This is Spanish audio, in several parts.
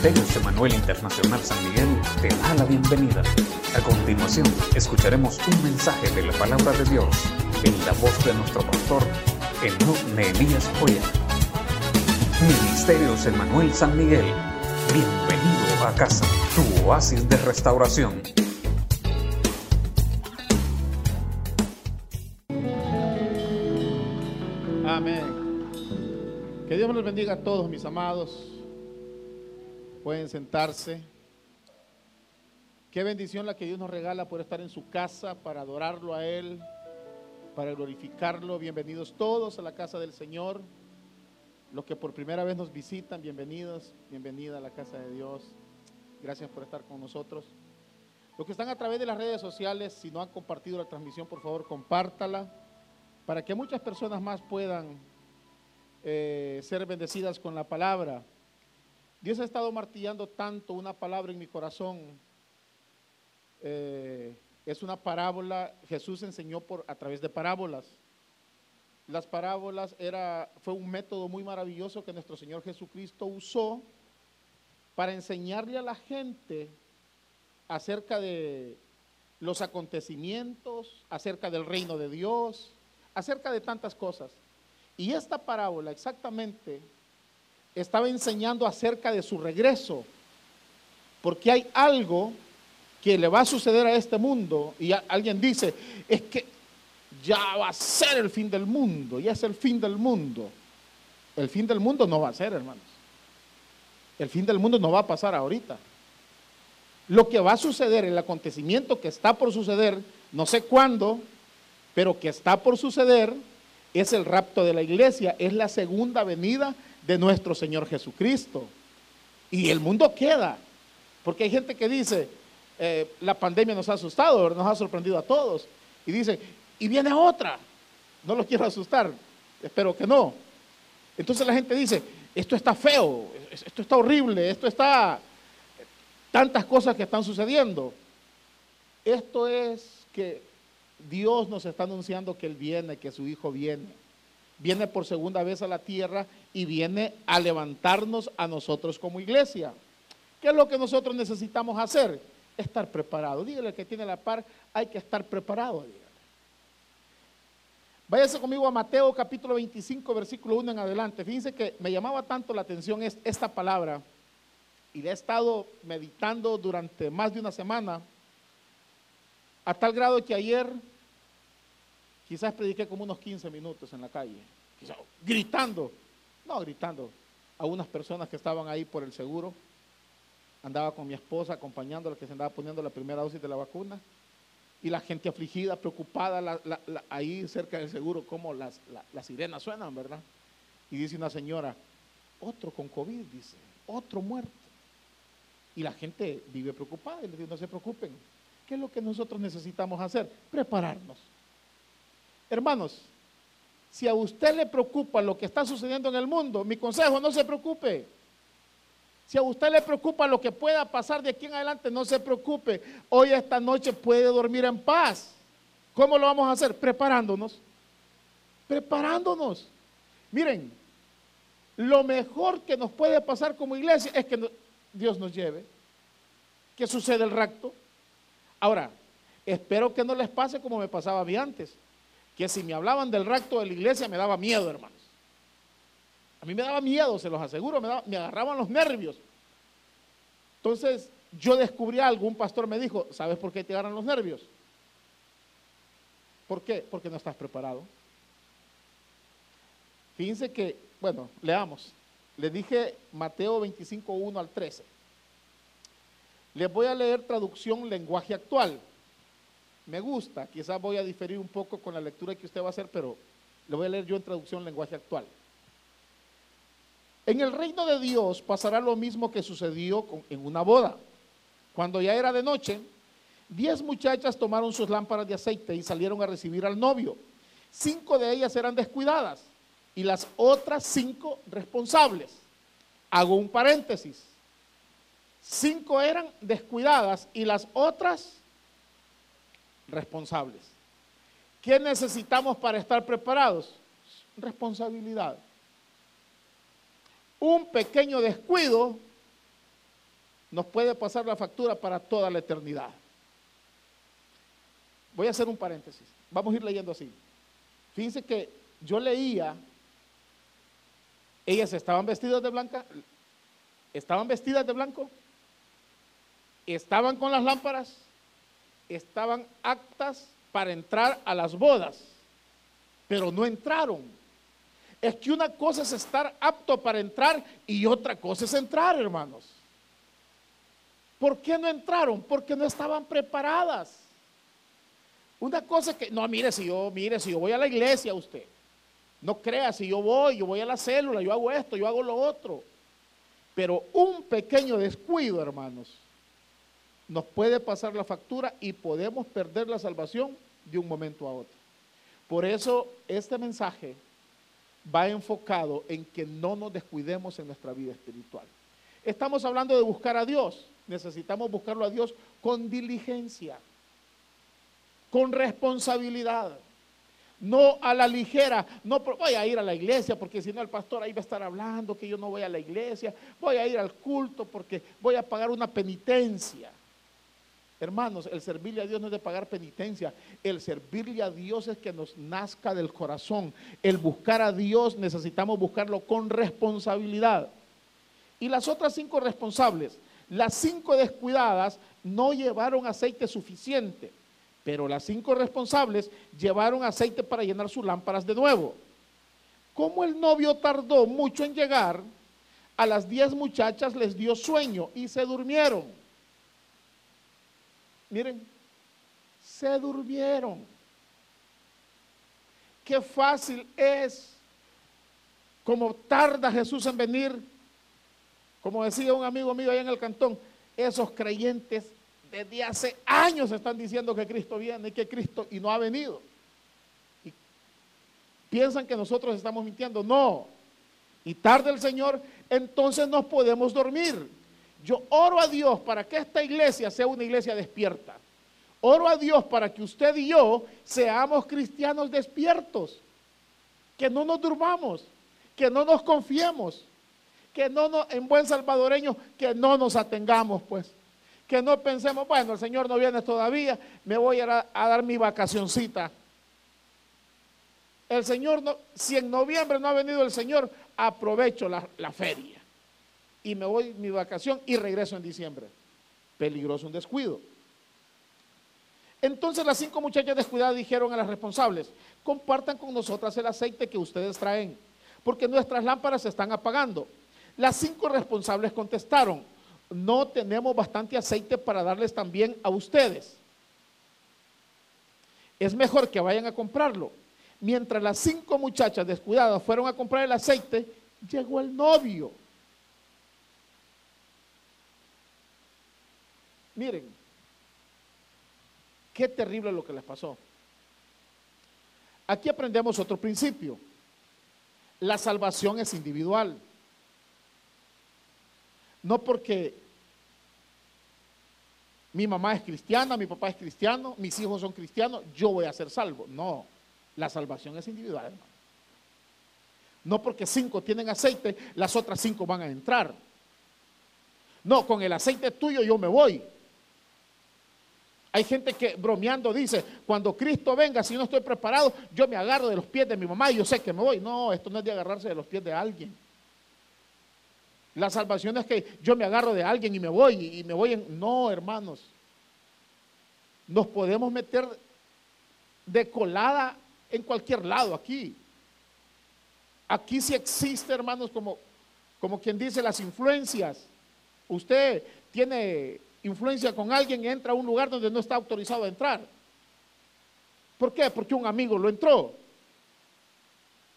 Ministerios Emanuel Internacional San Miguel te da la bienvenida. A continuación, escucharemos un mensaje de la palabra de Dios en la voz de nuestro pastor, Enoch Nehemías Joya. Ministerios Emanuel San Miguel, bienvenido a casa, tu oasis de restauración. Amén. Que Dios los bendiga a todos, mis amados. Pueden sentarse. Qué bendición la que Dios nos regala por estar en su casa para adorarlo a Él, para glorificarlo. Bienvenidos todos a la casa del Señor. Los que por primera vez nos visitan, bienvenidos, bienvenida a la casa de Dios. Gracias por estar con nosotros. Los que están a través de las redes sociales, si no han compartido la transmisión, por favor, compártala para que muchas personas más puedan eh, ser bendecidas con la palabra. Dios ha estado martillando tanto una palabra en mi corazón. Eh, es una parábola, Jesús enseñó por, a través de parábolas. Las parábolas era, fue un método muy maravilloso que nuestro Señor Jesucristo usó para enseñarle a la gente acerca de los acontecimientos, acerca del reino de Dios, acerca de tantas cosas. Y esta parábola exactamente estaba enseñando acerca de su regreso, porque hay algo que le va a suceder a este mundo y alguien dice, es que ya va a ser el fin del mundo, ya es el fin del mundo. El fin del mundo no va a ser, hermanos. El fin del mundo no va a pasar ahorita. Lo que va a suceder, el acontecimiento que está por suceder, no sé cuándo, pero que está por suceder, es el rapto de la iglesia, es la segunda venida de nuestro Señor Jesucristo. Y el mundo queda, porque hay gente que dice, eh, la pandemia nos ha asustado, nos ha sorprendido a todos, y dice, y viene otra, no los quiero asustar, espero que no. Entonces la gente dice, esto está feo, esto está horrible, esto está, tantas cosas que están sucediendo. Esto es que Dios nos está anunciando que Él viene, que su Hijo viene viene por segunda vez a la tierra y viene a levantarnos a nosotros como iglesia. ¿Qué es lo que nosotros necesitamos hacer? Estar preparado. Dígale que tiene la par, hay que estar preparado. Dígale. Váyase conmigo a Mateo capítulo 25, versículo 1 en adelante. Fíjense que me llamaba tanto la atención esta palabra y la he estado meditando durante más de una semana, a tal grado que ayer Quizás prediqué como unos 15 minutos en la calle, gritando, no gritando, a unas personas que estaban ahí por el seguro. Andaba con mi esposa acompañándola que se andaba poniendo la primera dosis de la vacuna. Y la gente afligida, preocupada, ahí cerca del seguro, como las, las sirenas suenan, ¿verdad? Y dice una señora, otro con COVID, dice, otro muerto. Y la gente vive preocupada y le dice, no se preocupen. ¿Qué es lo que nosotros necesitamos hacer? Prepararnos. Hermanos, si a usted le preocupa lo que está sucediendo en el mundo, mi consejo, no se preocupe. Si a usted le preocupa lo que pueda pasar de aquí en adelante, no se preocupe. Hoy esta noche puede dormir en paz. ¿Cómo lo vamos a hacer? Preparándonos. Preparándonos. Miren, lo mejor que nos puede pasar como iglesia es que Dios nos lleve, que sucede el rapto. Ahora, espero que no les pase como me pasaba a mí antes que si me hablaban del rapto de la iglesia me daba miedo, hermanos. A mí me daba miedo, se los aseguro, me, me agarraban los nervios. Entonces yo descubrí algo, un pastor me dijo, ¿sabes por qué te agarran los nervios? ¿Por qué? Porque no estás preparado. Fíjense que, bueno, leamos. Le dije Mateo 25, 1 al 13. Les voy a leer traducción lenguaje actual me gusta, quizás voy a diferir un poco con la lectura que usted va a hacer, pero lo voy a leer yo en traducción lenguaje actual. En el reino de Dios pasará lo mismo que sucedió en una boda. Cuando ya era de noche, diez muchachas tomaron sus lámparas de aceite y salieron a recibir al novio. Cinco de ellas eran descuidadas y las otras cinco responsables. Hago un paréntesis. Cinco eran descuidadas y las otras responsables. ¿Qué necesitamos para estar preparados? Responsabilidad. Un pequeño descuido nos puede pasar la factura para toda la eternidad. Voy a hacer un paréntesis. Vamos a ir leyendo así. Fíjense que yo leía, ellas estaban vestidas de blanca, estaban vestidas de blanco, estaban con las lámparas, estaban aptas para entrar a las bodas, pero no entraron. Es que una cosa es estar apto para entrar y otra cosa es entrar, hermanos. ¿Por qué no entraron? Porque no estaban preparadas. Una cosa que, no, mire, si yo, mire, si yo voy a la iglesia, usted, no crea, si yo voy, yo voy a la célula, yo hago esto, yo hago lo otro. Pero un pequeño descuido, hermanos, nos puede pasar la factura y podemos perder la salvación de un momento a otro. Por eso este mensaje va enfocado en que no nos descuidemos en nuestra vida espiritual. Estamos hablando de buscar a Dios. Necesitamos buscarlo a Dios con diligencia, con responsabilidad, no a la ligera. No voy a ir a la iglesia porque si no el pastor ahí va a estar hablando que yo no voy a la iglesia. Voy a ir al culto porque voy a pagar una penitencia. Hermanos, el servirle a Dios no es de pagar penitencia. El servirle a Dios es que nos nazca del corazón. El buscar a Dios necesitamos buscarlo con responsabilidad. Y las otras cinco responsables, las cinco descuidadas, no llevaron aceite suficiente. Pero las cinco responsables llevaron aceite para llenar sus lámparas de nuevo. Como el novio tardó mucho en llegar, a las diez muchachas les dio sueño y se durmieron. Miren, se durmieron. Qué fácil es, como tarda Jesús en venir, como decía un amigo mío allá en el cantón, esos creyentes desde hace años están diciendo que Cristo viene y que Cristo y no ha venido. Y piensan que nosotros estamos mintiendo. No. Y tarde el Señor, entonces nos podemos dormir. Yo oro a Dios para que esta iglesia sea una iglesia despierta. Oro a Dios para que usted y yo seamos cristianos despiertos. Que no nos durmamos, que no nos confiemos, que no nos, en buen salvadoreño, que no nos atengamos, pues. Que no pensemos, bueno, el Señor no viene todavía, me voy a, dar mi vacacioncita. El Señor, no, si en noviembre no ha venido el Señor, aprovecho la, la feria y me voy mi vacación y regreso en diciembre. Peligroso un descuido. Entonces las cinco muchachas descuidadas dijeron a las responsables, compartan con nosotras el aceite que ustedes traen, porque nuestras lámparas se están apagando. Las cinco responsables contestaron, no tenemos bastante aceite para darles también a ustedes. Es mejor que vayan a comprarlo. Mientras las cinco muchachas descuidadas fueron a comprar el aceite, llegó el novio. Miren, qué terrible lo que les pasó. Aquí aprendemos otro principio. La salvación es individual. No porque mi mamá es cristiana, mi papá es cristiano, mis hijos son cristianos, yo voy a ser salvo. No, la salvación es individual, hermano. No porque cinco tienen aceite, las otras cinco van a entrar. No, con el aceite tuyo yo me voy. Hay gente que bromeando dice, cuando Cristo venga, si no estoy preparado, yo me agarro de los pies de mi mamá y yo sé que me voy. No, esto no es de agarrarse de los pies de alguien. La salvación es que yo me agarro de alguien y me voy y me voy en... No, hermanos. Nos podemos meter de colada en cualquier lado aquí. Aquí sí existe, hermanos, como, como quien dice, las influencias. Usted tiene influencia con alguien y entra a un lugar donde no está autorizado a entrar. ¿Por qué? Porque un amigo lo entró.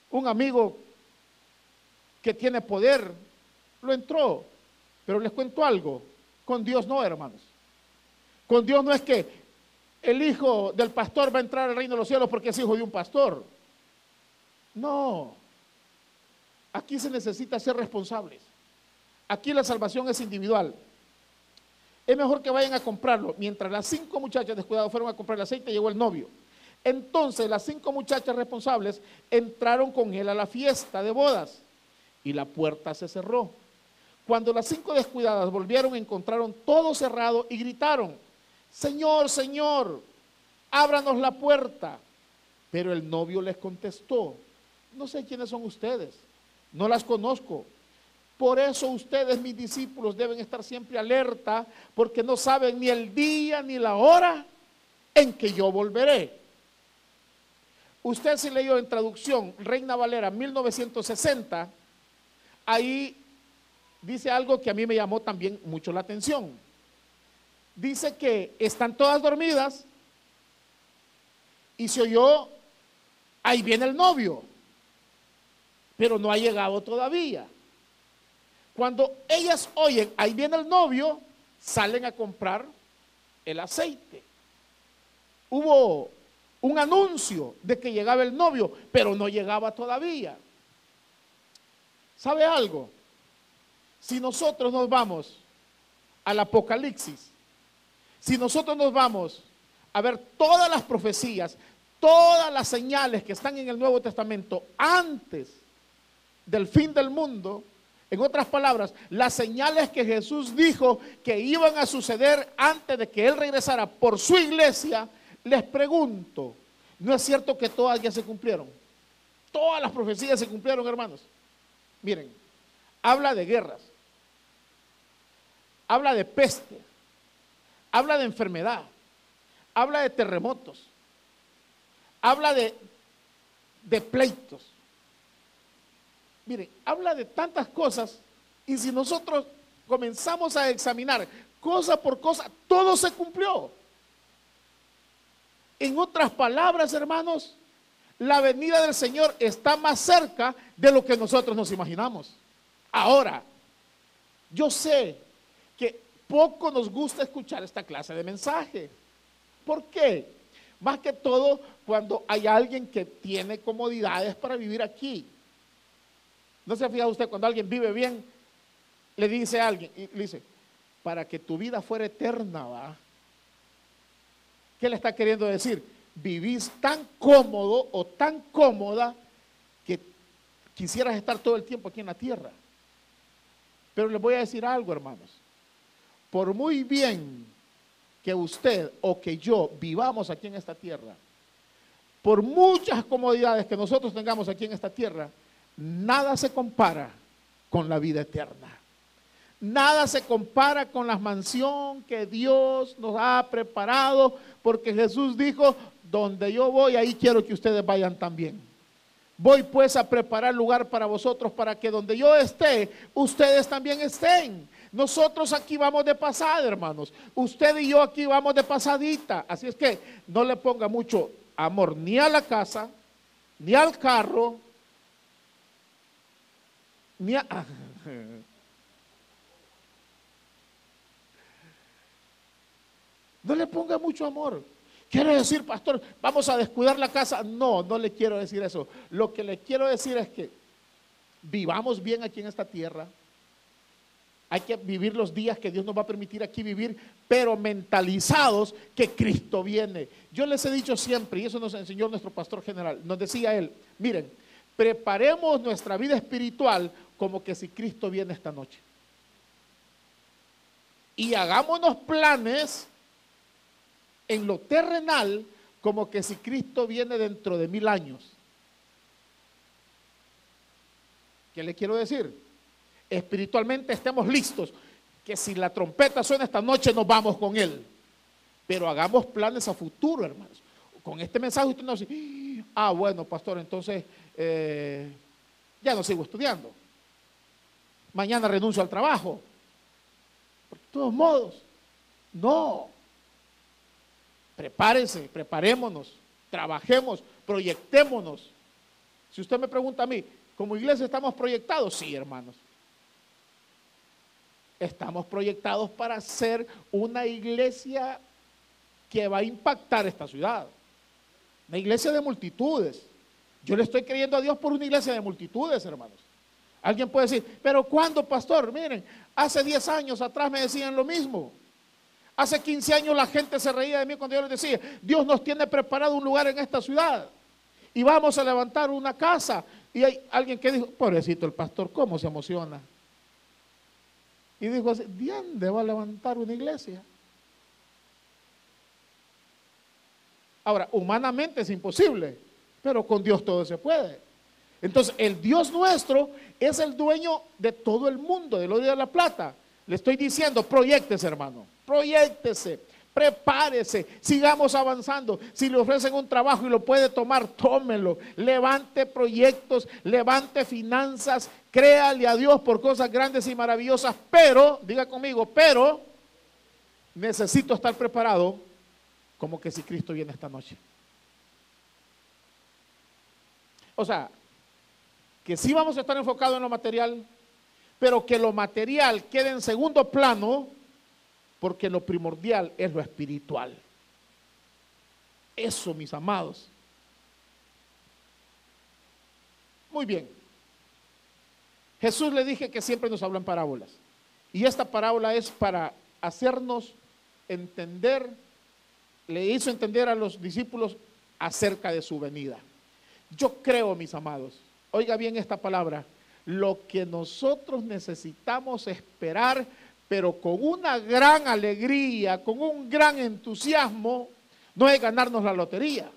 Un amigo que tiene poder lo entró. Pero les cuento algo, con Dios no, hermanos. Con Dios no es que el hijo del pastor va a entrar al reino de los cielos porque es hijo de un pastor. No. Aquí se necesita ser responsables. Aquí la salvación es individual es mejor que vayan a comprarlo. Mientras las cinco muchachas descuidadas fueron a comprar el aceite, llegó el novio. Entonces las cinco muchachas responsables entraron con él a la fiesta de bodas y la puerta se cerró. Cuando las cinco descuidadas volvieron, encontraron todo cerrado y gritaron, Señor, Señor, ábranos la puerta. Pero el novio les contestó, no sé quiénes son ustedes, no las conozco. Por eso ustedes, mis discípulos, deben estar siempre alerta, porque no saben ni el día ni la hora en que yo volveré. Usted si leyó en traducción Reina Valera 1960, ahí dice algo que a mí me llamó también mucho la atención. Dice que están todas dormidas y se oyó, ahí viene el novio, pero no ha llegado todavía. Cuando ellas oyen, ahí viene el novio, salen a comprar el aceite. Hubo un anuncio de que llegaba el novio, pero no llegaba todavía. ¿Sabe algo? Si nosotros nos vamos al Apocalipsis, si nosotros nos vamos a ver todas las profecías, todas las señales que están en el Nuevo Testamento antes del fin del mundo, en otras palabras, las señales que Jesús dijo que iban a suceder antes de que Él regresara por su iglesia, les pregunto, ¿no es cierto que todas ya se cumplieron? Todas las profecías se cumplieron, hermanos. Miren, habla de guerras, habla de peste, habla de enfermedad, habla de terremotos, habla de, de pleitos, Miren, habla de tantas cosas y si nosotros comenzamos a examinar cosa por cosa, todo se cumplió. En otras palabras, hermanos, la venida del Señor está más cerca de lo que nosotros nos imaginamos. Ahora, yo sé que poco nos gusta escuchar esta clase de mensaje. ¿Por qué? Más que todo cuando hay alguien que tiene comodidades para vivir aquí. ¿No se ha fijado usted cuando alguien vive bien? Le dice a alguien, y le dice, para que tu vida fuera eterna, va. ¿Qué le está queriendo decir? Vivís tan cómodo o tan cómoda que quisieras estar todo el tiempo aquí en la tierra. Pero les voy a decir algo, hermanos. Por muy bien que usted o que yo vivamos aquí en esta tierra, por muchas comodidades que nosotros tengamos aquí en esta tierra, nada se compara con la vida eterna. Nada se compara con la mansión que Dios nos ha preparado, porque Jesús dijo, donde yo voy, ahí quiero que ustedes vayan también. Voy pues a preparar lugar para vosotros, para que donde yo esté, ustedes también estén. Nosotros aquí vamos de pasada, hermanos. Usted y yo aquí vamos de pasadita. Así es que no le ponga mucho amor ni a la casa, ni al carro, no le ponga mucho amor. Quiere decir, pastor, vamos a descuidar la casa. No, no le quiero decir eso. Lo que le quiero decir es que vivamos bien aquí en esta tierra. Hay que vivir los días que Dios nos va a permitir aquí vivir, pero mentalizados que Cristo viene. Yo les he dicho siempre, y eso nos enseñó nuestro pastor general, nos decía él, miren, preparemos nuestra vida espiritual como que si Cristo viene esta noche. Y hagámonos planes en lo terrenal como que si Cristo viene dentro de mil años. ¿Qué le quiero decir? Espiritualmente estemos listos, que si la trompeta suena esta noche nos vamos con Él. Pero hagamos planes a futuro, hermanos. Con este mensaje usted no dice, ah, bueno, pastor, entonces eh, ya no sigo estudiando mañana renuncio al trabajo. Por todos modos, no. Prepárense, preparémonos, trabajemos, proyectémonos. Si usted me pregunta a mí, ¿como iglesia estamos proyectados? Sí, hermanos. Estamos proyectados para ser una iglesia que va a impactar esta ciudad. Una iglesia de multitudes. Yo le estoy creyendo a Dios por una iglesia de multitudes, hermanos. Alguien puede decir, pero ¿cuándo, pastor? Miren, hace 10 años atrás me decían lo mismo. Hace 15 años la gente se reía de mí cuando yo les decía, Dios nos tiene preparado un lugar en esta ciudad y vamos a levantar una casa. Y hay alguien que dijo, pobrecito el pastor, ¿cómo se emociona? Y dijo así, ¿dónde va a levantar una iglesia? Ahora, humanamente es imposible, pero con Dios todo se puede. Entonces, el Dios nuestro es el dueño de todo el mundo, del oro de la plata. Le estoy diciendo, proyectese, hermano, proyectese, prepárese, sigamos avanzando. Si le ofrecen un trabajo y lo puede tomar, tómelo. Levante proyectos, levante finanzas, créale a Dios por cosas grandes y maravillosas, pero, diga conmigo, pero necesito estar preparado como que si Cristo viene esta noche. O sea, que sí vamos a estar enfocados en lo material, pero que lo material quede en segundo plano, porque lo primordial es lo espiritual. Eso, mis amados. Muy bien. Jesús le dije que siempre nos hablan parábolas. Y esta parábola es para hacernos entender le hizo entender a los discípulos acerca de su venida. Yo creo, mis amados, oiga bien esta palabra, lo que nosotros necesitamos esperar, pero con una gran alegría, con un gran entusiasmo, no es ganarnos la lotería.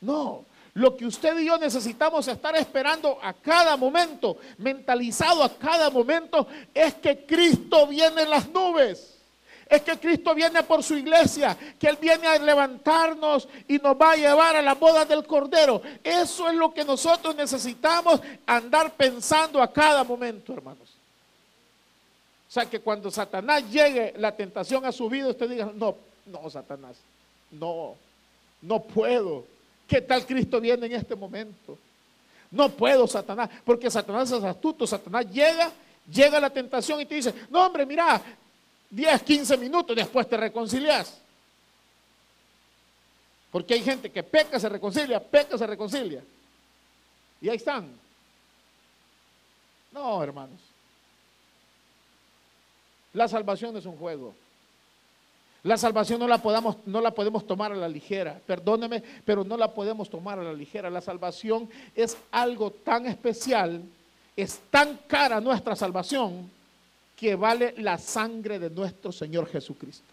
No, lo que usted y yo necesitamos estar esperando a cada momento, mentalizado a cada momento, es que Cristo viene en las nubes es que Cristo viene por su iglesia, que Él viene a levantarnos y nos va a llevar a la boda del Cordero. Eso es lo que nosotros necesitamos andar pensando a cada momento, hermanos. O sea, que cuando Satanás llegue la tentación a su vida, usted diga, no, no, Satanás, no, no puedo. ¿Qué tal Cristo viene en este momento? No puedo, Satanás, porque Satanás es astuto. Satanás llega, llega la tentación y te dice, no, hombre, mira, 10, 15 minutos, después te reconcilias. Porque hay gente que peca, se reconcilia, peca, se reconcilia. Y ahí están. No, hermanos. La salvación es un juego. La salvación no la, podamos, no la podemos tomar a la ligera. Perdóneme, pero no la podemos tomar a la ligera. La salvación es algo tan especial, es tan cara nuestra salvación, que vale la sangre de nuestro Señor Jesucristo.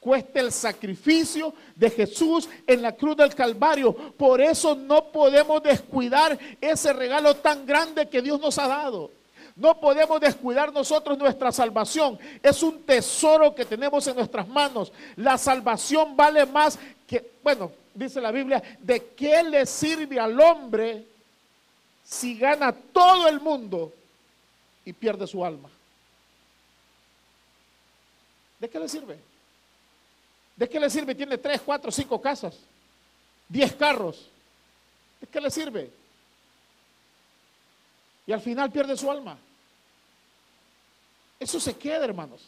Cuesta el sacrificio de Jesús en la cruz del Calvario. Por eso no podemos descuidar ese regalo tan grande que Dios nos ha dado. No podemos descuidar nosotros nuestra salvación. Es un tesoro que tenemos en nuestras manos. La salvación vale más que, bueno, dice la Biblia, ¿de qué le sirve al hombre si gana todo el mundo y pierde su alma. ¿De qué le sirve? ¿De qué le sirve? Tiene tres, cuatro, cinco casas, diez carros. ¿De qué le sirve? Y al final pierde su alma. Eso se queda, hermanos.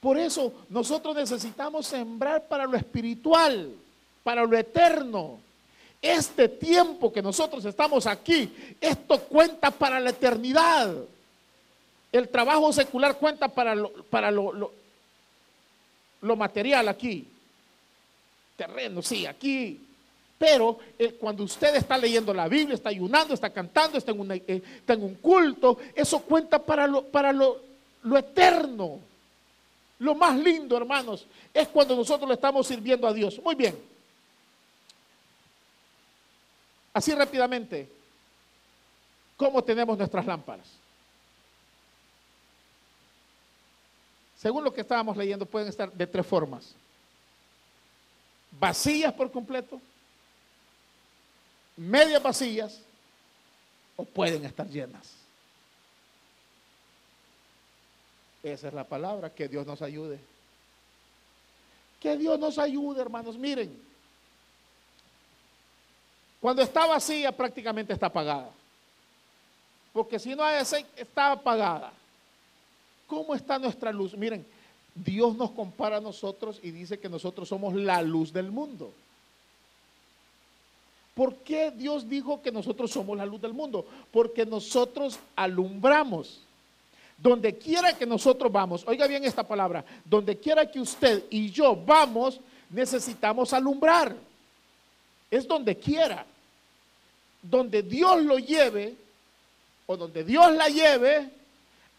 Por eso nosotros necesitamos sembrar para lo espiritual, para lo eterno. Este tiempo que nosotros estamos aquí, esto cuenta para la eternidad. El trabajo secular cuenta para lo, para lo, lo, material aquí. Terreno, sí, aquí. Pero cuando usted está leyendo la Biblia, está ayunando, está cantando, está en, eh, está en un culto, eso cuenta para, lo, para lo, lo eterno. Lo más lindo, hermanos, es cuando nosotros le estamos sirviendo a Dios. Muy bien. Así rápidamente, ¿cómo tenemos nuestras lámparas? Según lo que estábamos leyendo, pueden estar de tres formas. Vacías por completo, medias vacías o pueden estar llenas. Esa es la palabra, que Dios nos ayude. Que Dios nos ayude, hermanos. Miren, cuando está vacía prácticamente está apagada. Porque si no hay aceite, está apagada. ¿Cómo está nuestra luz? Miren, Dios nos compara a nosotros y dice que nosotros somos la luz del mundo. ¿Por qué Dios dijo que nosotros somos la luz del mundo? Porque nosotros alumbramos. Donde quiera que nosotros vamos, oiga bien esta palabra, donde quiera que usted y yo vamos, necesitamos alumbrar es donde quiera. Donde Dios lo lleve, o donde Dios la lleve,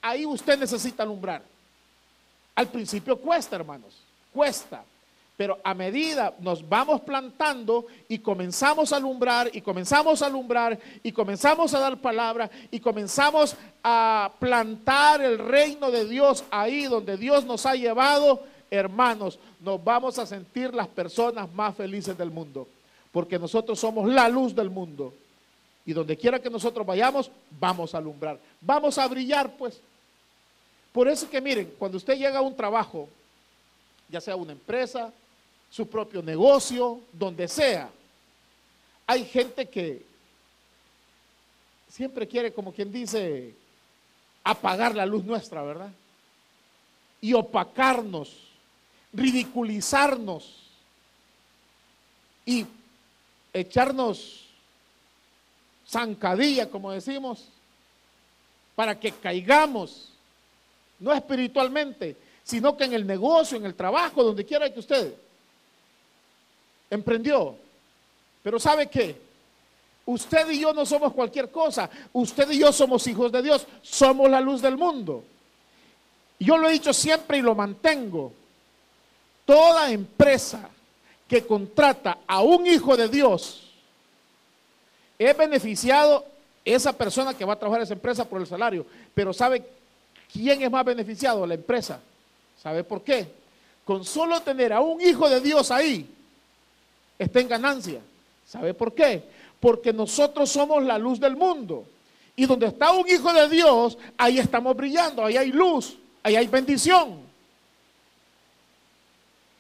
ahí usted necesita alumbrar. Al principio cuesta, hermanos, cuesta. Pero a medida nos vamos plantando y comenzamos a alumbrar y comenzamos a alumbrar y comenzamos a dar palabra y comenzamos a plantar el reino de Dios ahí donde Dios nos ha llevado, hermanos, nos vamos a sentir las personas más felices del mundo. Porque nosotros somos la luz del mundo. Y donde quiera que nosotros vayamos, vamos a alumbrar. Vamos a brillar, pues. Por eso que miren, cuando usted llega a un trabajo, ya sea una empresa, su propio negocio, donde sea. Hay gente que siempre quiere, como quien dice, apagar la luz nuestra, ¿verdad? Y opacarnos, ridiculizarnos y echarnos zancadilla, como decimos, para que caigamos, no espiritualmente, sino que en el negocio, en el trabajo, donde quiera que usted emprendió. Pero ¿sabe qué? Usted y yo no somos cualquier cosa. Usted y yo somos hijos de Dios. Somos la luz del mundo. Yo lo he dicho siempre y lo mantengo. Toda empresa que contrata a un hijo de Dios es beneficiado esa persona que va a trabajar en esa empresa por el salario. Pero ¿sabe quién es más beneficiado? La empresa. ¿Sabe por qué? Con solo tener a un hijo de Dios ahí, está en ganancia. ¿Sabe por qué? Porque nosotros somos la luz del mundo. Y donde está un hijo de Dios, ahí estamos brillando, ahí hay luz, ahí hay bendición,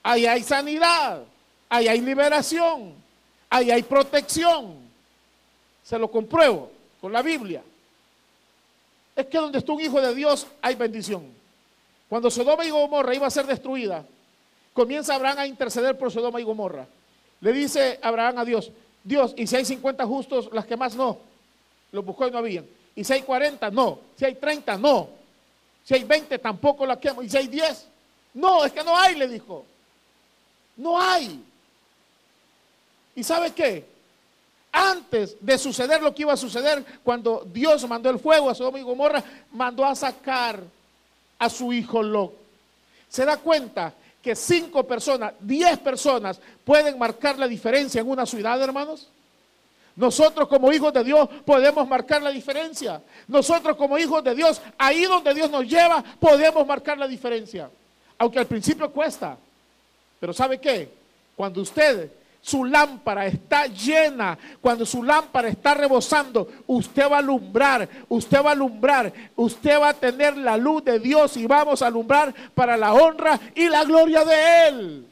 ahí hay sanidad, ahí hay liberación, ahí hay protección. Se lo compruebo con la Biblia. Es que donde está un hijo de Dios hay bendición. Cuando Sodoma y Gomorra iba a ser destruida, comienza Abraham a interceder por Sodoma y Gomorra. Le dice Abraham a Dios, Dios, y si hay 50 justos, las que más no. Los buscó y no habían. Y si hay 40, no. Si hay 30, no. Si hay 20, tampoco las quemo. Y si hay 10, no, es que no hay, le dijo. No hay. ¿Y sabe qué? Antes de suceder lo que iba a suceder, cuando Dios mandó el fuego a Sodoma y Gomorra, mandó a sacar a su hijo Lot. ¿Se da cuenta que cinco personas, diez personas pueden marcar la diferencia en una ciudad, hermanos? Nosotros como hijos de Dios podemos marcar la diferencia. Nosotros como hijos de Dios, ahí donde Dios nos lleva, podemos marcar la diferencia. Aunque al principio cuesta. Pero ¿sabe qué? Cuando usted su lámpara está llena, cuando su lámpara está rebosando, usted va a alumbrar, usted va a alumbrar, usted va a tener la luz de Dios y vamos a alumbrar para la honra y la gloria de Él.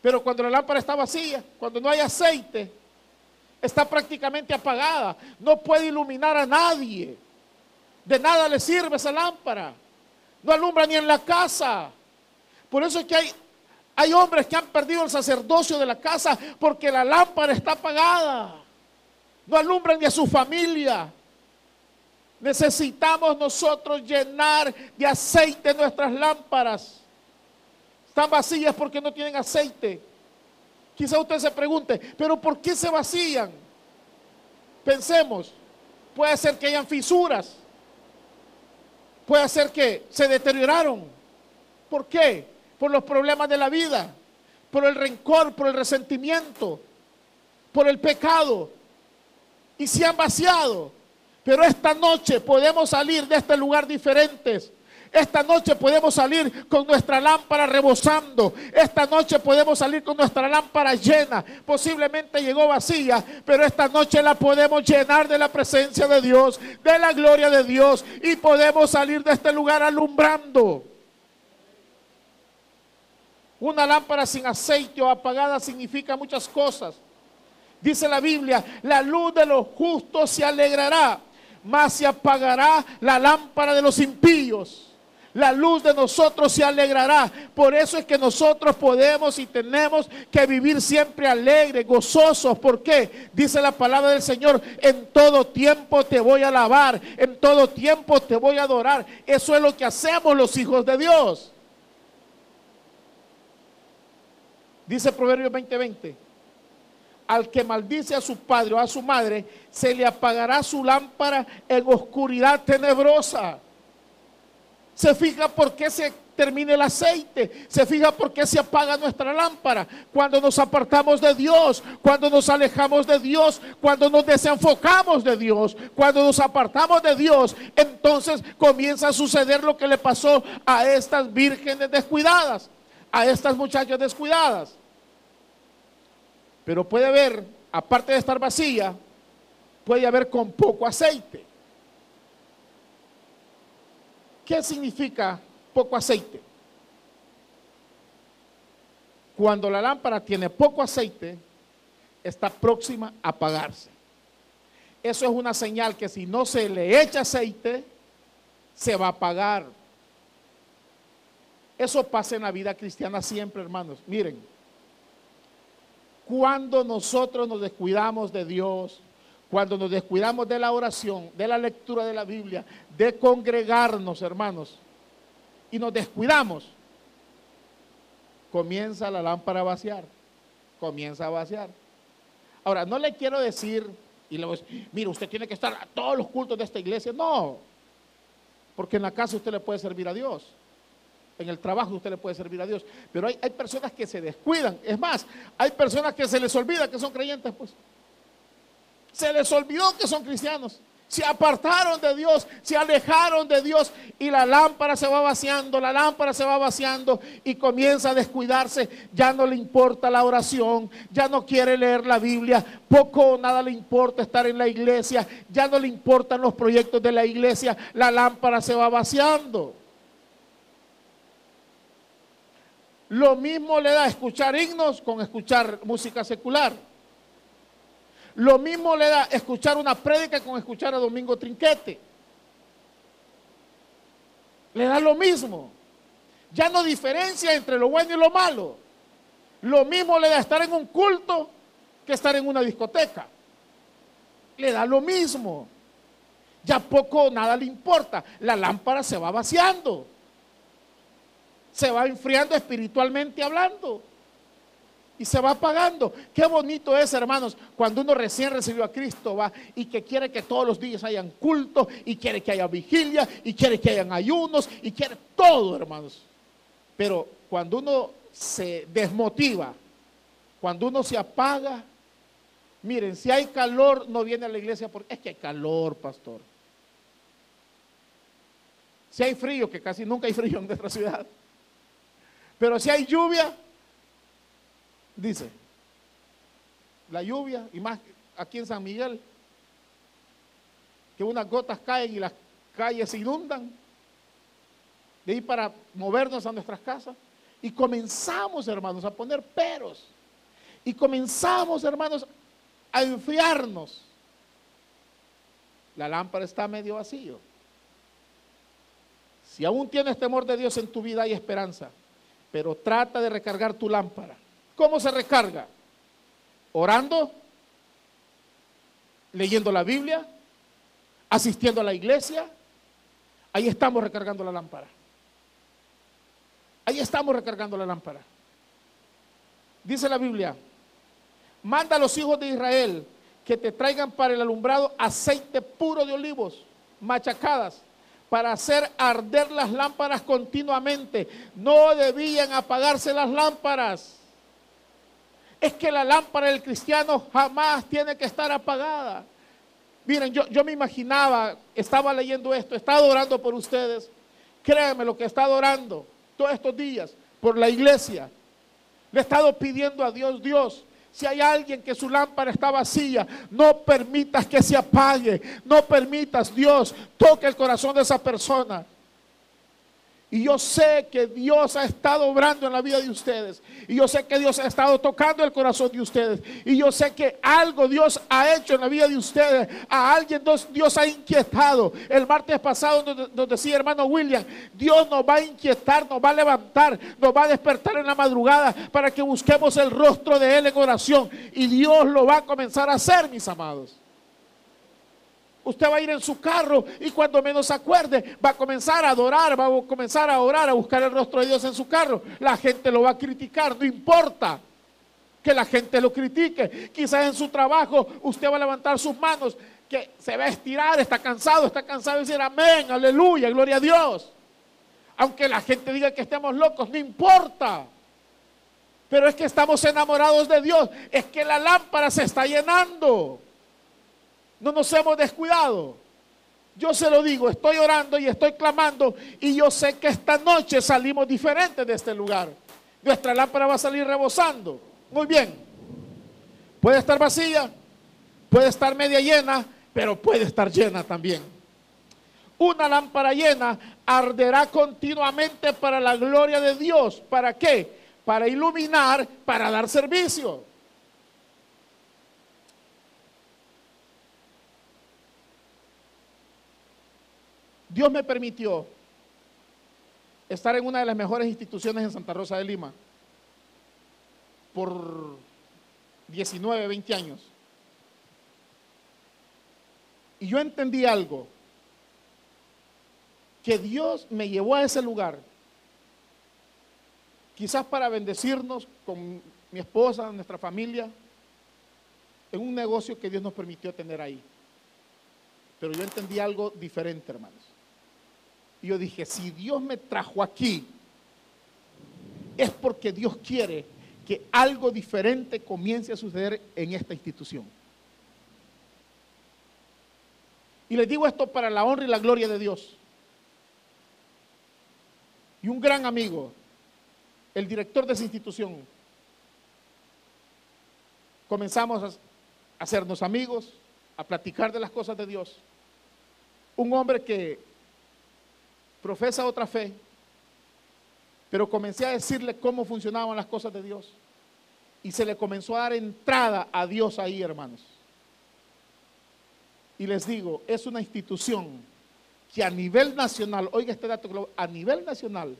Pero cuando la lámpara está vacía, cuando no hay aceite, está prácticamente apagada, no puede iluminar a nadie. De nada le sirve esa lámpara. No alumbra ni en la casa. Por eso es que hay hay hombres que han perdido el sacerdocio de la casa porque la lámpara está apagada. No alumbran ni a su familia. Necesitamos nosotros llenar de aceite nuestras lámparas. Están vacías porque no tienen aceite. Quizá usted se pregunte, pero ¿por qué se vacían? Pensemos, puede ser que hayan fisuras. Puede ser que se deterioraron. ¿Por qué? Por los problemas de la vida, por el rencor, por el resentimiento, por el pecado. Y se han vaciado. Pero esta noche podemos salir de este lugar diferentes. Esta noche podemos salir con nuestra lámpara rebosando. Esta noche podemos salir con nuestra lámpara llena. Posiblemente llegó vacía, pero esta noche la podemos llenar de la presencia de Dios, de la gloria de Dios. Y podemos salir de este lugar alumbrando. Una lámpara sin aceite o apagada significa muchas cosas. Dice la Biblia, la luz de los justos se alegrará, mas se apagará la lámpara de los impíos. La luz de nosotros se alegrará. Por eso es que nosotros podemos y tenemos que vivir siempre alegres, gozosos. ¿Por qué? Dice la palabra del Señor, en todo tiempo te voy a alabar, en todo tiempo te voy a adorar. Eso es lo que hacemos los hijos de Dios. Dice Proverbio 20:20. al que maldice a su padre o a su madre, se le apagará su lámpara en oscuridad tenebrosa. Se fija por qué se termina el aceite. Se fija por qué se apaga nuestra lámpara. Cuando nos apartamos de Dios, cuando nos alejamos de Dios, cuando nos desenfocamos de Dios, cuando nos apartamos de Dios, entonces comienza a suceder lo que le pasó a estas vírgenes descuidadas, a estas muchachas descuidadas. Pero puede haber, aparte de estar vacía, puede haber con poco aceite. ¿Qué significa poco aceite? Cuando la lámpara tiene poco aceite, está próxima a apagarse. Eso es una señal que si no se le echa aceite, se va a apagar. Eso pasa en la vida cristiana siempre, hermanos. Miren, cuando nosotros nos descuidamos de Dios, cuando nos descuidamos de la oración, de la lectura de la Biblia, de congregarnos, hermanos, y nos descuidamos, comienza la lámpara a vaciar, comienza a vaciar. Ahora, no le quiero decir, y le voy a decir, mire, usted tiene que estar a todos los cultos de esta iglesia. No, porque en la casa usted le puede servir a Dios. En el trabajo usted le puede servir a Dios. Pero hay, hay personas que se descuidan. Es más, hay personas que se les olvida que son creyentes, pues. Se les olvidó que son cristianos. Se apartaron de Dios, se alejaron de Dios y la lámpara se va vaciando, la lámpara se va vaciando y comienza a descuidarse. Ya no le importa la oración, ya no quiere leer la Biblia, poco o nada le importa estar en la iglesia, ya no le importan los proyectos de la iglesia, la lámpara se va vaciando. Lo mismo le da escuchar himnos con escuchar música secular. Lo mismo le da escuchar una prédica con escuchar a Domingo Trinquete. Le da lo mismo. Ya no diferencia entre lo bueno y lo malo. Lo mismo le da estar en un culto que estar en una discoteca. Le da lo mismo. Ya poco o nada le importa. La lámpara se va vaciando. Se va enfriando espiritualmente hablando y se va apagando. Qué bonito es, hermanos, cuando uno recién recibió a Cristo, va y que quiere que todos los días hayan culto y quiere que haya vigilia y quiere que hayan ayunos y quiere todo, hermanos. Pero cuando uno se desmotiva, cuando uno se apaga, miren, si hay calor, no viene a la iglesia porque es que hay calor, pastor. Si hay frío, que casi nunca hay frío en nuestra ciudad. Pero si hay lluvia, dice, la lluvia, y más aquí en San Miguel, que unas gotas caen y las calles se inundan, de ir para movernos a nuestras casas. Y comenzamos, hermanos, a poner peros. Y comenzamos, hermanos, a enfriarnos. La lámpara está medio vacío. Si aún tienes temor de Dios en tu vida, hay esperanza. Pero trata de recargar tu lámpara. ¿Cómo se recarga? Orando, leyendo la Biblia, asistiendo a la iglesia. Ahí estamos recargando la lámpara. Ahí estamos recargando la lámpara. Dice la Biblia, manda a los hijos de Israel que te traigan para el alumbrado aceite puro de olivos, machacadas, para hacer arder las lámparas continuamente. No debían apagarse las lámparas es que la lámpara del cristiano jamás tiene que estar apagada. Miren, yo, yo me imaginaba, estaba leyendo esto, estaba orando por ustedes. Créanme lo que he estado orando todos estos días por la iglesia. Le he estado pidiendo a Dios, Dios, si hay alguien que su lámpara está vacía, no permitas que se apague. No permitas, Dios, toque el corazón de esa persona. Y yo sé que Dios ha estado obrando en la vida de ustedes. Y yo sé que Dios ha estado tocando el corazón de ustedes. Y yo sé que algo Dios ha hecho en la vida de ustedes. A alguien Dios, ha inquietado. El martes pasado nos, decía hermano William, Dios nos va a inquietar, nos va a levantar, nos va a despertar en la madrugada para que busquemos el rostro de Él en oración. Y Dios lo va a comenzar a hacer, mis amados. Usted va a ir en su carro y cuando menos acuerde va a comenzar a adorar, va a comenzar a orar, a buscar el rostro de Dios en su carro. La gente lo va a criticar, no importa. que la gente lo critique. Quizás en su trabajo usted va a levantar sus manos, que se va a estirar, está cansado, está cansado de decir amén, aleluya, gloria a Dios. Aunque la gente diga que estemos locos, no importa. Pero es que estamos enamorados de Dios, es que la lámpara se está llenando. No nos hemos descuidado. Yo se lo digo, estoy orando y estoy clamando y yo sé que esta noche salimos diferentes de este lugar. Nuestra lámpara va a salir rebosando. Muy bien. Puede estar vacía, puede estar media llena, pero puede estar llena también. Una lámpara llena arderá continuamente para la gloria de Dios. ¿Para qué? Para iluminar, para dar servicio. Dios me permitió estar en una de las mejores instituciones en Santa Rosa de Lima por 19, 20 años. Y yo entendí algo, que Dios me llevó a ese lugar, quizás para bendecirnos con mi esposa, nuestra familia, en un negocio que Dios nos permitió tener ahí. Pero yo entendí algo diferente, hermanos. Y yo dije, si Dios me trajo aquí, es porque Dios quiere que algo diferente comience a suceder en esta institución. Y les digo esto para la honra y la gloria de Dios. Y un gran amigo, el director de esa institución, comenzamos a hacernos amigos, a platicar de las cosas de Dios. Un hombre que profesa otra fe, pero comencé a decirle cómo funcionaban las cosas de Dios. Y se le comenzó a dar entrada a Dios ahí, hermanos. Y les digo, es una institución que a nivel nacional, oiga este dato, a nivel nacional,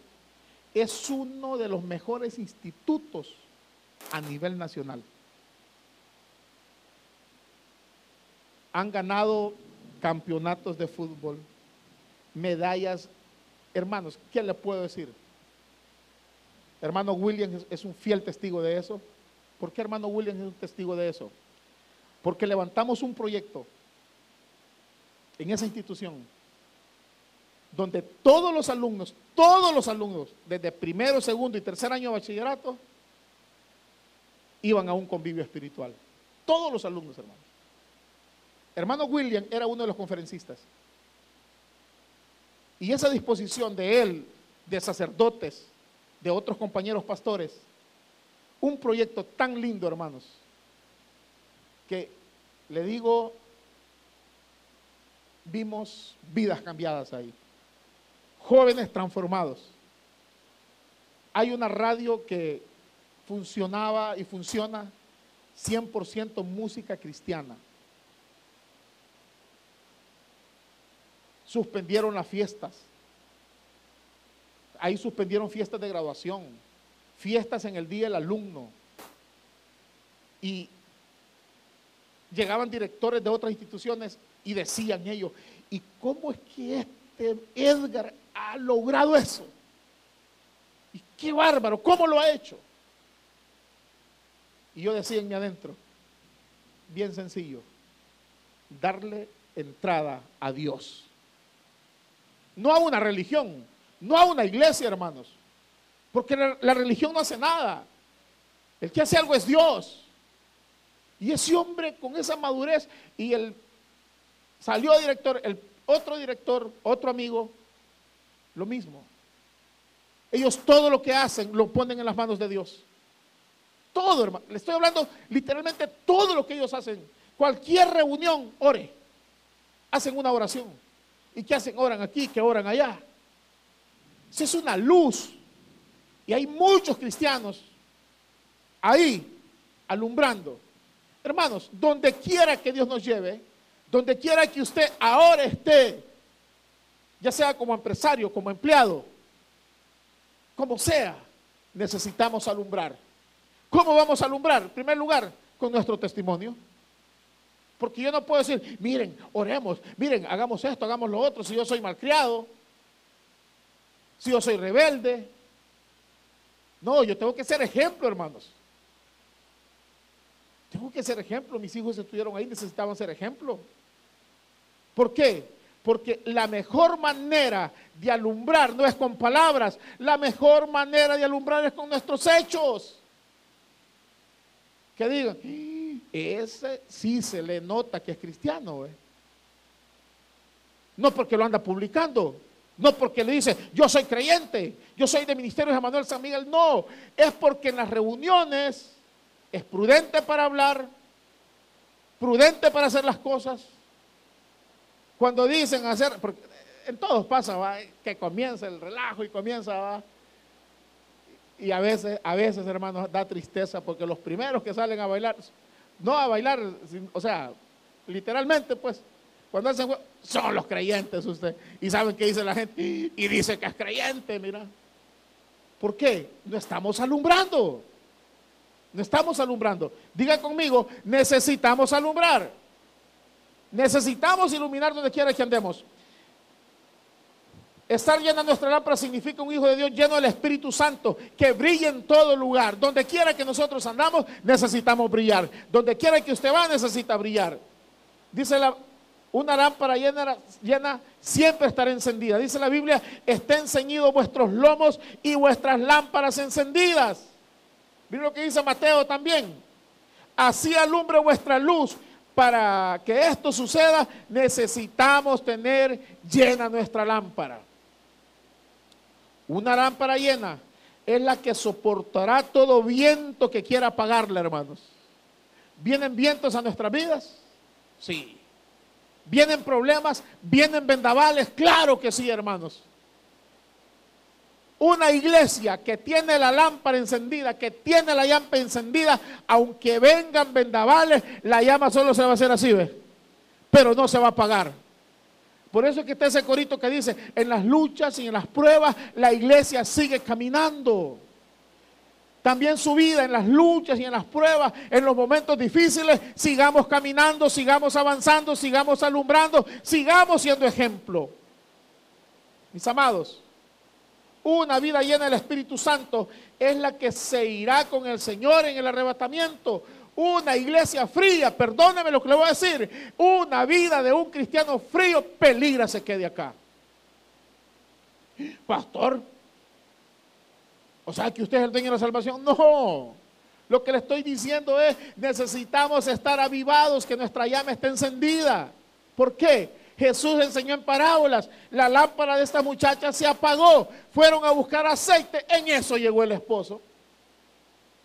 es uno de los mejores institutos a nivel nacional. Han ganado campeonatos de fútbol, medallas Hermanos, ¿qué le puedo decir? Hermano William es un fiel testigo de eso. ¿Por qué hermano William es un testigo de eso? Porque levantamos un proyecto en esa institución donde todos los alumnos, todos los alumnos, desde primero, segundo y tercer año de bachillerato, iban a un convivio espiritual. Todos los alumnos, hermanos. Hermano William era uno de los conferencistas. Y esa disposición de él, de sacerdotes, de otros compañeros pastores, un proyecto tan lindo, hermanos, que le digo, vimos vidas cambiadas ahí, jóvenes transformados. Hay una radio que funcionaba y funciona 100% música cristiana. Suspendieron las fiestas. Ahí suspendieron fiestas de graduación, fiestas en el día del alumno. Y llegaban directores de otras instituciones y decían ellos, ¿y cómo es que este Edgar ha logrado eso? Y qué bárbaro, ¿cómo lo ha hecho? Y yo decía en mi adentro, bien sencillo, darle entrada a Dios no a una religión, no a una iglesia, hermanos. Porque la, religión no hace nada. El que hace algo es Dios. Y ese hombre con esa madurez y el salió director, el otro director, otro amigo, lo mismo. Ellos todo lo que hacen lo ponen en las manos de Dios. Todo, hermano. Le estoy hablando literalmente todo lo que ellos hacen. Cualquier reunión, ore. Hacen una oración. ¿Y qué hacen? Oran aquí, que oran allá. Esa es una luz. Y hay muchos cristianos ahí alumbrando. Hermanos, donde quiera que Dios nos lleve, donde quiera que usted ahora esté, ya sea como empresario, como empleado, como sea, necesitamos alumbrar. ¿Cómo vamos a alumbrar? En primer lugar, con nuestro testimonio. Porque yo no puedo decir, miren, oremos, miren, hagamos esto, hagamos lo otro, si yo soy malcriado, si yo soy rebelde. No, yo tengo que ser ejemplo, hermanos. tengo que ser ejemplo. Mis hijos estuvieron ahí, necesitaban ser ejemplo. ¿Por qué? Porque la mejor manera de alumbrar no es con palabras, la mejor manera de alumbrar es con nuestros hechos. Que digan, ese sí se le nota que es cristiano. No porque lo anda publicando, no porque le dice, yo soy creyente, yo soy de Ministerio de Manuel San Miguel. No, es porque en las reuniones es prudente para hablar, prudente para hacer las cosas cuando dicen hacer, porque en todos pasa, que comienza el relajo y comienza, y a veces, a veces, hermanos, da tristeza porque los primeros que salen a bailar, no a bailar, o sea, literalmente, pues, cuando hacen son los creyentes usted. Y saben qué dice la gente. Y dice que es creyente, mira. ¿Por qué? No estamos alumbrando. No estamos alumbrando. Diga conmigo, necesitamos alumbrar. Necesitamos iluminar donde quiera que andemos. Estar llena nuestra lámpara significa un hijo de Dios lleno del Espíritu Santo que brille en todo lugar. Donde quiera que nosotros andamos, necesitamos brillar. Donde quiera que usted va, necesita brillar. Dice la, una lámpara llena, llena siempre estará encendida. Dice la Biblia, estén ceñidos vuestros lomos y vuestras lámparas encendidas. Miren lo que dice Mateo también. Así alumbre vuestra luz para que esto suceda, necesitamos tener llena nuestra lámpara. Una lámpara llena es la que soportará todo viento que quiera apagarla, hermanos. ¿Vienen vientos a nuestras vidas? Sí. ¿Vienen problemas? ¿Vienen vendavales? Claro que sí, hermanos. Una iglesia que tiene la lámpara encendida, que tiene la llama encendida, aunque vengan vendavales, la llama solo se va a hacer así, ¿ves? Pero no se va a apagar. Por eso es que está ese corito que dice, en las luchas y en las pruebas, la iglesia sigue caminando. También su vida en las luchas y en las pruebas, en los momentos difíciles, sigamos caminando, sigamos avanzando, sigamos alumbrando, sigamos siendo ejemplo. Mis amados, una vida llena del Espíritu Santo es la que se irá con el Señor en el arrebatamiento. Una iglesia fría, perdóneme lo que le voy a decir, una vida de un cristiano frío peligra se quede acá. Pastor, o sea que usted es el dueño de la salvación. No, lo que le estoy diciendo es, necesitamos estar avivados, que nuestra llama esté encendida. ¿Por qué? Jesús enseñó en parábolas, la lámpara de esta muchacha se apagó, fueron a buscar aceite, en eso llegó el esposo.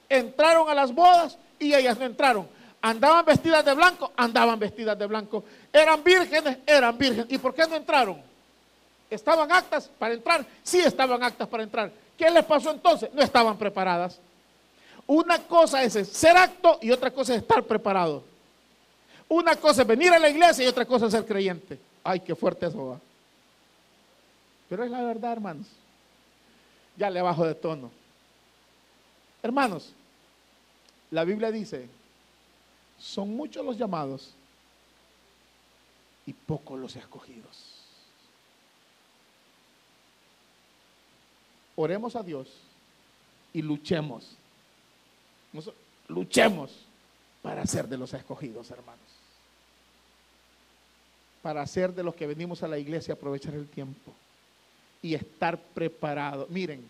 Entraron a las bodas y ellas no entraron. Andaban vestidas de blanco, andaban vestidas de blanco. Eran vírgenes, eran vírgenes. ¿Y por qué no entraron? ¿Estaban actas para entrar? Sí, estaban actas para entrar. ¿Qué les pasó entonces? No estaban preparadas. Una cosa es ser acto y otra cosa es estar preparado. Una cosa es venir a la iglesia y otra cosa es ser creyente. Ay, qué fuerte eso va. Pero es la verdad, hermanos. Ya le bajo de tono. Hermanos, la Biblia dice, son muchos los llamados y pocos los escogidos. Oremos a Dios y luchemos. Luchemos para ser de los escogidos, hermanos para ser de los que venimos a la iglesia, aprovechar el tiempo y estar preparado. Miren,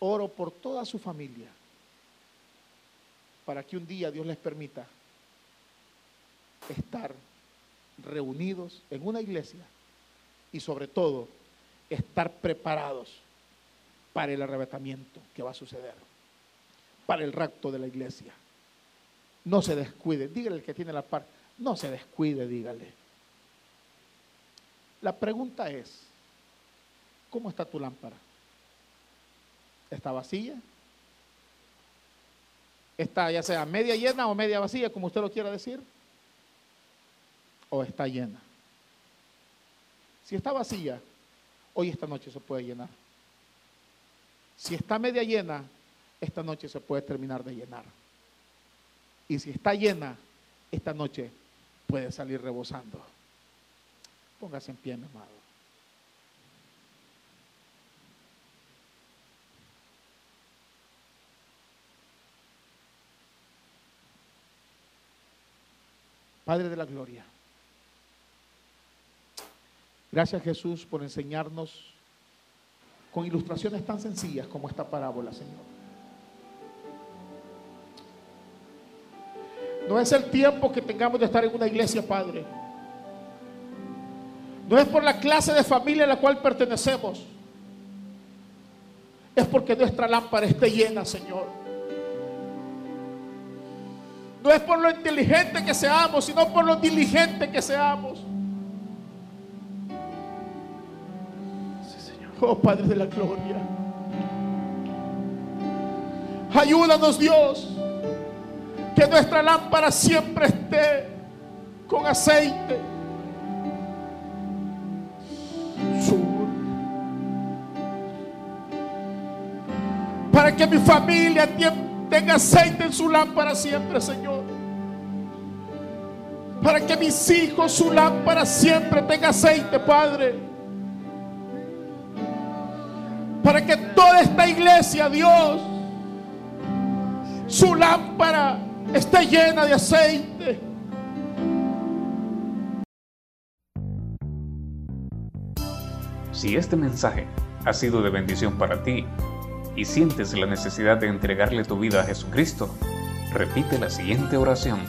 oro por toda su familia para que un día Dios les permita estar reunidos en una iglesia y sobre todo estar preparados para el arrebatamiento que va a suceder, para el rapto de la iglesia. No se descuide, dígale el que tiene la parte no se descuide, dígale. La pregunta es, ¿cómo está tu lámpara? ¿Está vacía? ¿Está ya sea media llena o media vacía, como usted lo quiera decir? ¿O está llena? Si está vacía, hoy esta noche se puede llenar. Si está media llena, esta noche se puede terminar de llenar. Y si está llena, esta noche puede salir rebosando. Póngase en pie, mi amado. Padre de la Gloria. Gracias Jesús por enseñarnos con ilustraciones tan sencillas como esta parábola, Señor. No es el tiempo que tengamos de estar en una iglesia, Padre. No es por la clase de familia a la cual pertenecemos. Es porque nuestra lámpara esté llena, Señor. No es por lo inteligente que seamos, sino por lo diligente que seamos. Oh Padre de la Gloria. Ayúdanos Dios. Que nuestra lámpara siempre esté con aceite. Para que mi familia tenga aceite en su lámpara siempre, Señor. Para que mis hijos, su lámpara siempre tenga aceite, Padre para que toda esta iglesia, Dios, su lámpara esté llena de aceite. Si este mensaje ha sido de bendición para ti y sientes la necesidad de entregarle tu vida a Jesucristo, repite la siguiente oración.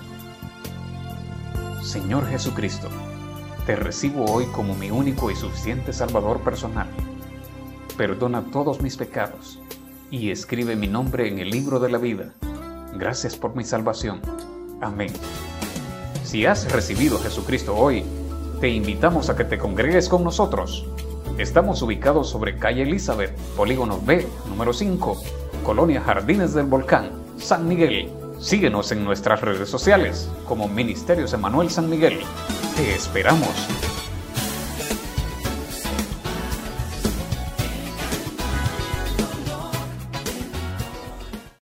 Señor Jesucristo, te recibo hoy como mi único y suficiente Salvador personal perdona todos mis pecados y escribe mi nombre en el libro de la vida. Gracias por mi salvación. Amén. Si has recibido a Jesucristo hoy, te invitamos a que te congregues con nosotros. Estamos ubicados sobre calle Elizabeth, polígono B, número 5, Colonia Jardines del Volcán, San Miguel. Síguenos en nuestras redes sociales como Ministerios Emanuel San Miguel. Te esperamos.